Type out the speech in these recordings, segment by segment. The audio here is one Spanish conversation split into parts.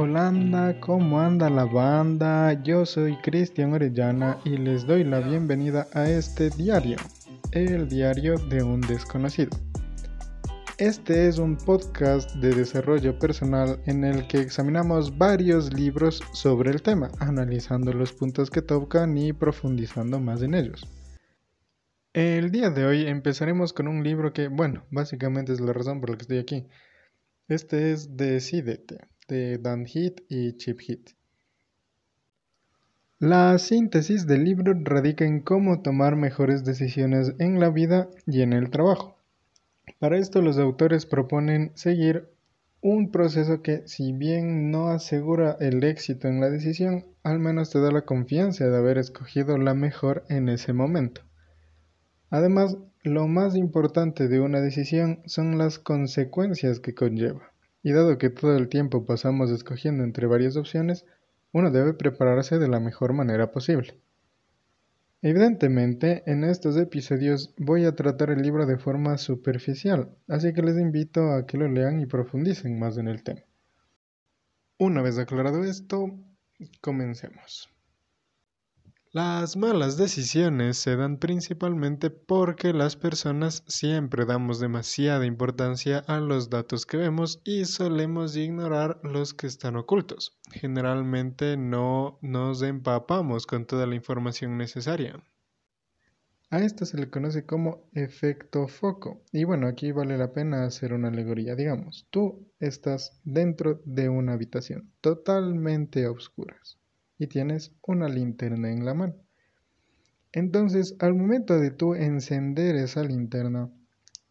Holanda, ¿cómo anda la banda? Yo soy Cristian Orellana y les doy la bienvenida a este diario, el diario de un desconocido. Este es un podcast de desarrollo personal en el que examinamos varios libros sobre el tema, analizando los puntos que tocan y profundizando más en ellos. El día de hoy empezaremos con un libro que, bueno, básicamente es la razón por la que estoy aquí. Este es Decídete, de Dan Heath y Chip Heath. La síntesis del libro radica en cómo tomar mejores decisiones en la vida y en el trabajo. Para esto los autores proponen seguir un proceso que, si bien no asegura el éxito en la decisión, al menos te da la confianza de haber escogido la mejor en ese momento. Además, lo más importante de una decisión son las consecuencias que conlleva. Y dado que todo el tiempo pasamos escogiendo entre varias opciones, uno debe prepararse de la mejor manera posible. Evidentemente, en estos episodios voy a tratar el libro de forma superficial, así que les invito a que lo lean y profundicen más en el tema. Una vez aclarado esto, comencemos. Las malas decisiones se dan principalmente porque las personas siempre damos demasiada importancia a los datos que vemos y solemos ignorar los que están ocultos. Generalmente no nos empapamos con toda la información necesaria. A esto se le conoce como efecto foco. Y bueno, aquí vale la pena hacer una alegoría. Digamos, tú estás dentro de una habitación totalmente a oscuras y tienes una linterna en la mano. Entonces, al momento de tú encender esa linterna,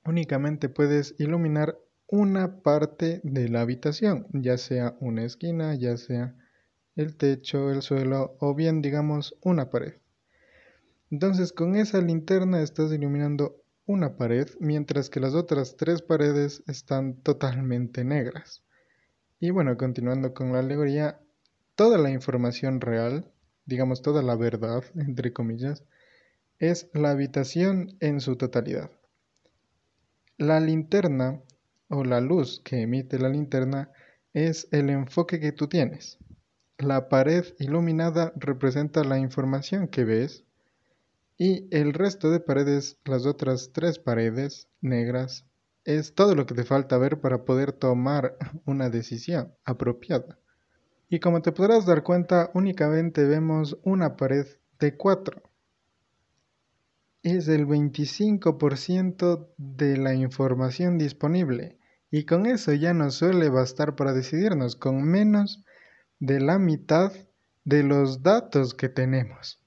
únicamente puedes iluminar una parte de la habitación, ya sea una esquina, ya sea el techo, el suelo o bien digamos una pared. Entonces con esa linterna estás iluminando una pared mientras que las otras tres paredes están totalmente negras. Y bueno, continuando con la alegoría, toda la información real, digamos toda la verdad, entre comillas, es la habitación en su totalidad. La linterna o la luz que emite la linterna es el enfoque que tú tienes. La pared iluminada representa la información que ves y el resto de paredes, las otras tres paredes negras, es todo lo que te falta ver para poder tomar una decisión apropiada. Y como te podrás dar cuenta, únicamente vemos una pared de 4. Es el 25% de la información disponible. Y con eso ya nos suele bastar para decidirnos, con menos de la mitad de los datos que tenemos.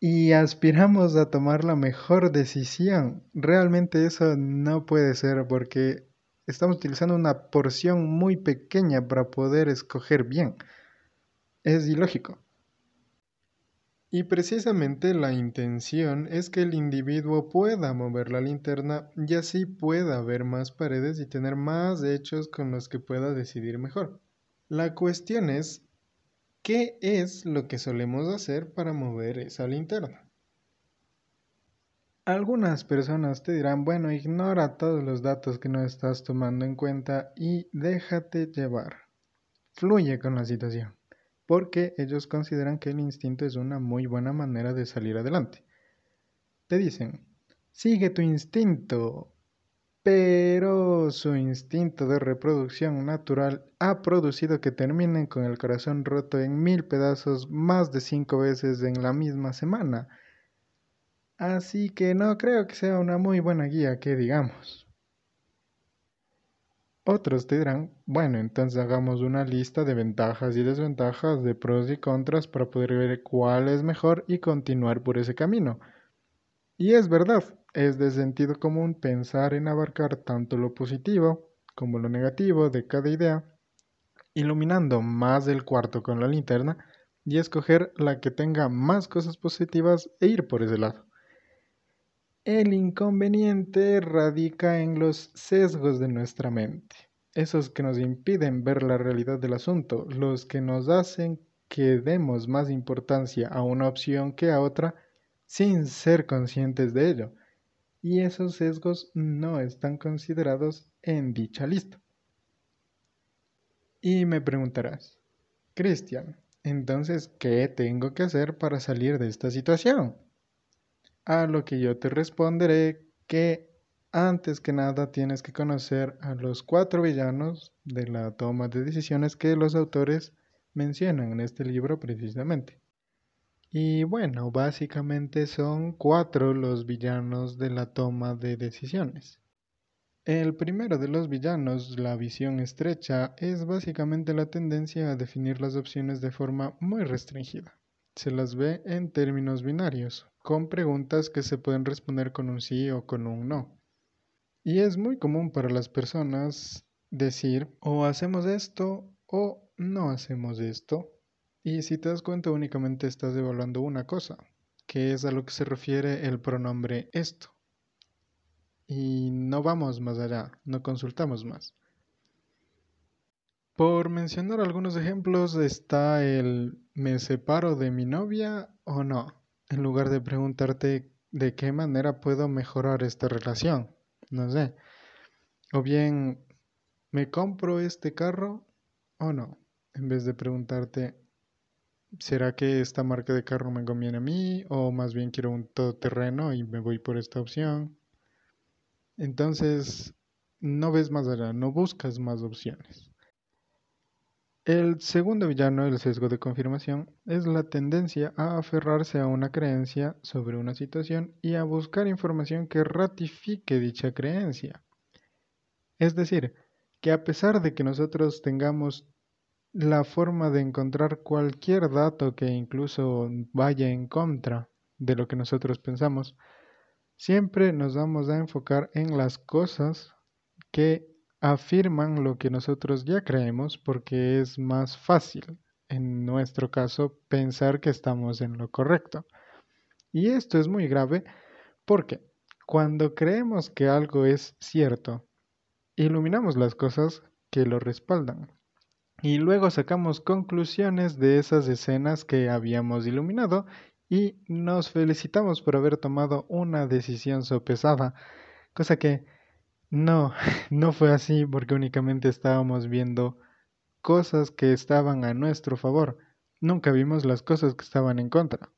Y aspiramos a tomar la mejor decisión. Realmente eso no puede ser porque estamos utilizando una porción muy pequeña para poder escoger bien. Es ilógico. Y precisamente la intención es que el individuo pueda mover la linterna y así pueda ver más paredes y tener más hechos con los que pueda decidir mejor. La cuestión es, ¿qué es lo que solemos hacer para mover esa linterna? Algunas personas te dirán, bueno, ignora todos los datos que no estás tomando en cuenta y déjate llevar. Fluye con la situación, porque ellos consideran que el instinto es una muy buena manera de salir adelante. Te dicen, sigue tu instinto, pero su instinto de reproducción natural ha producido que terminen con el corazón roto en mil pedazos más de cinco veces en la misma semana Así que no creo que sea una muy buena guía que digamos. Otros dirán, bueno, entonces hagamos una lista de ventajas y desventajas, de pros y contras para poder ver cuál es mejor y continuar por ese camino. Y es verdad, es de sentido común pensar en abarcar tanto lo positivo como lo negativo de cada idea, iluminando más del cuarto con la linterna y escoger la que tenga más cosas positivas e ir por ese lado. El inconveniente radica en los sesgos de nuestra mente, esos que nos impiden ver la realidad del asunto, los que nos hacen que demos más importancia a una opción que a otra sin ser conscientes de ello. Y esos sesgos no están considerados en dicha lista. Y me preguntarás, Cristian, entonces, ¿qué tengo que hacer para salir de esta situación? A lo que yo te responderé que antes que nada tienes que conocer a los cuatro villanos de la toma de decisiones que los autores mencionan en este libro precisamente. Y bueno, básicamente son cuatro los villanos de la toma de decisiones. El primero de los villanos, la visión estrecha, es básicamente la tendencia a definir las opciones de forma muy restringida. Se las ve en términos binarios, con preguntas que se pueden responder con un sí o con un no. Y es muy común para las personas decir o hacemos esto o no hacemos esto. Y si te das cuenta únicamente estás evaluando una cosa, que es a lo que se refiere el pronombre esto y no vamos más allá, no consultamos más. Por mencionar algunos ejemplos está el ¿me separo de mi novia o no? En lugar de preguntarte de qué manera puedo mejorar esta relación, no sé. O bien ¿me compro este carro o no? En vez de preguntarte ¿será que esta marca de carro me conviene a mí o más bien quiero un todoterreno y me voy por esta opción? Entonces, no ves más allá, no buscas más opciones. El segundo villano del sesgo de confirmación es la tendencia a aferrarse a una creencia sobre una situación y a buscar información que ratifique dicha creencia. Es decir, que a pesar de que nosotros tengamos la forma de encontrar cualquier dato que incluso vaya en contra de lo que nosotros pensamos, Siempre nos vamos a enfocar en las cosas que afirman lo que nosotros ya creemos porque es más fácil, en nuestro caso, pensar que estamos en lo correcto. Y esto es muy grave porque cuando creemos que algo es cierto, iluminamos las cosas que lo respaldan. Y luego sacamos conclusiones de esas escenas que habíamos iluminado y nos felicitamos por haber tomado una decisión sopesada, cosa que no, no fue así porque únicamente estábamos viendo cosas que estaban a nuestro favor, nunca vimos las cosas que estaban en contra.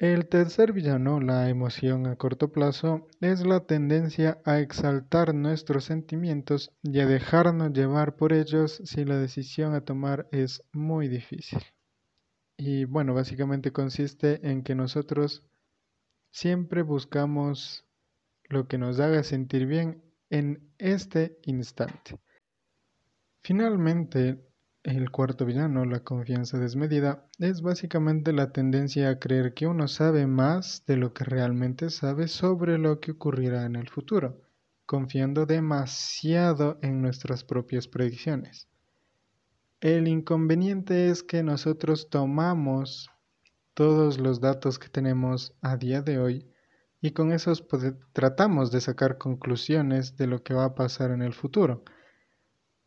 El tercer villano, la emoción a corto plazo, es la tendencia a exaltar nuestros sentimientos y a dejarnos llevar por ellos si la decisión a tomar es muy difícil. Y bueno, básicamente consiste en que nosotros siempre buscamos lo que nos haga sentir bien en este instante. Finalmente, el cuarto villano, la confianza desmedida, es básicamente la tendencia a creer que uno sabe más de lo que realmente sabe sobre lo que ocurrirá en el futuro, confiando demasiado en nuestras propias predicciones. El inconveniente es que nosotros tomamos todos los datos que tenemos a día de hoy y con esos tratamos de sacar conclusiones de lo que va a pasar en el futuro.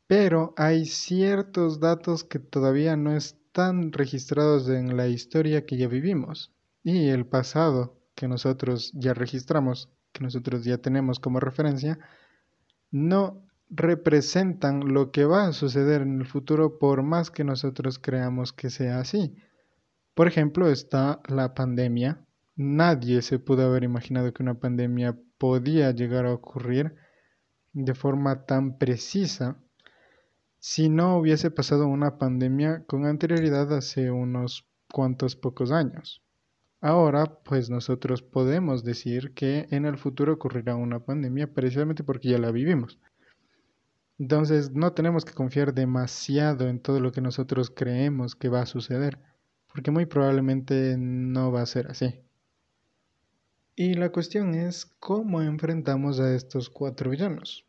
Pero hay ciertos datos que todavía no están registrados en la historia que ya vivimos y el pasado que nosotros ya registramos, que nosotros ya tenemos como referencia, no representan lo que va a suceder en el futuro por más que nosotros creamos que sea así. Por ejemplo, está la pandemia. Nadie se pudo haber imaginado que una pandemia podía llegar a ocurrir de forma tan precisa si no hubiese pasado una pandemia con anterioridad hace unos cuantos pocos años. Ahora, pues nosotros podemos decir que en el futuro ocurrirá una pandemia precisamente porque ya la vivimos. Entonces no tenemos que confiar demasiado en todo lo que nosotros creemos que va a suceder, porque muy probablemente no va a ser así. Y la cuestión es cómo enfrentamos a estos cuatro villanos,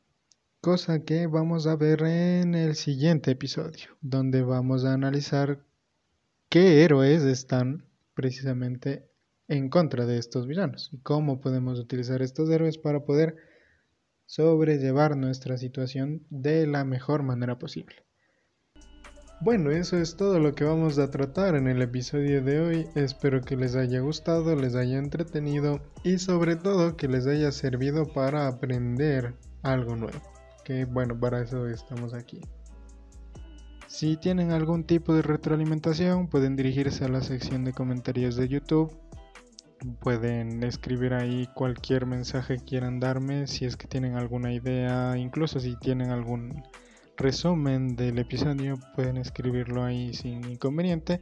cosa que vamos a ver en el siguiente episodio, donde vamos a analizar qué héroes están precisamente en contra de estos villanos y cómo podemos utilizar estos héroes para poder sobrellevar nuestra situación de la mejor manera posible. Bueno, eso es todo lo que vamos a tratar en el episodio de hoy. Espero que les haya gustado, les haya entretenido y sobre todo que les haya servido para aprender algo nuevo. que bueno, para eso estamos aquí. Si tienen algún tipo de retroalimentación, pueden dirigirse a la sección de comentarios de YouTube. Pueden escribir ahí cualquier mensaje que quieran darme, si es que tienen alguna idea, incluso si tienen algún resumen del episodio, pueden escribirlo ahí sin inconveniente.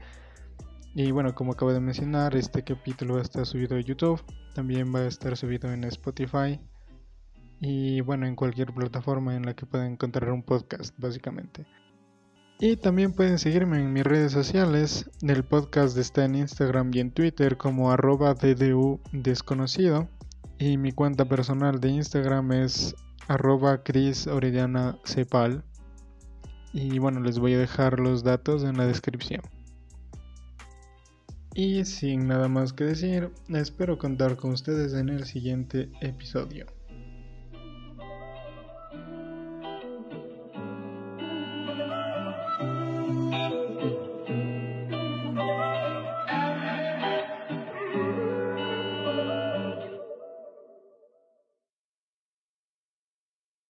Y bueno, como acabo de mencionar, este capítulo va a estar subido a YouTube, también va a estar subido en Spotify y bueno, en cualquier plataforma en la que puedan encontrar un podcast, básicamente. Y también pueden seguirme en mis redes sociales. El podcast está en Instagram y en Twitter como arroba DDU desconocido. Y mi cuenta personal de Instagram es arroba Cris Cepal. Y bueno, les voy a dejar los datos en la descripción. Y sin nada más que decir, espero contar con ustedes en el siguiente episodio.